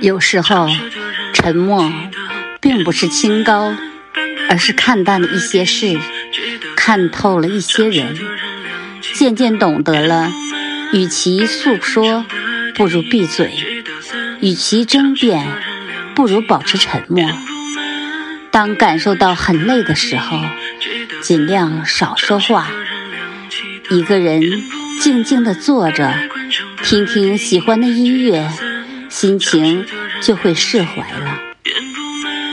有时候，沉默并不是清高，而是看淡了一些事，看透了一些人，渐渐懂得了，与其诉说，不如闭嘴；与其争辩，不如保持沉默。当感受到很累的时候，尽量少说话，一个人静静地坐着，听听喜欢的音乐。心情就会释怀了。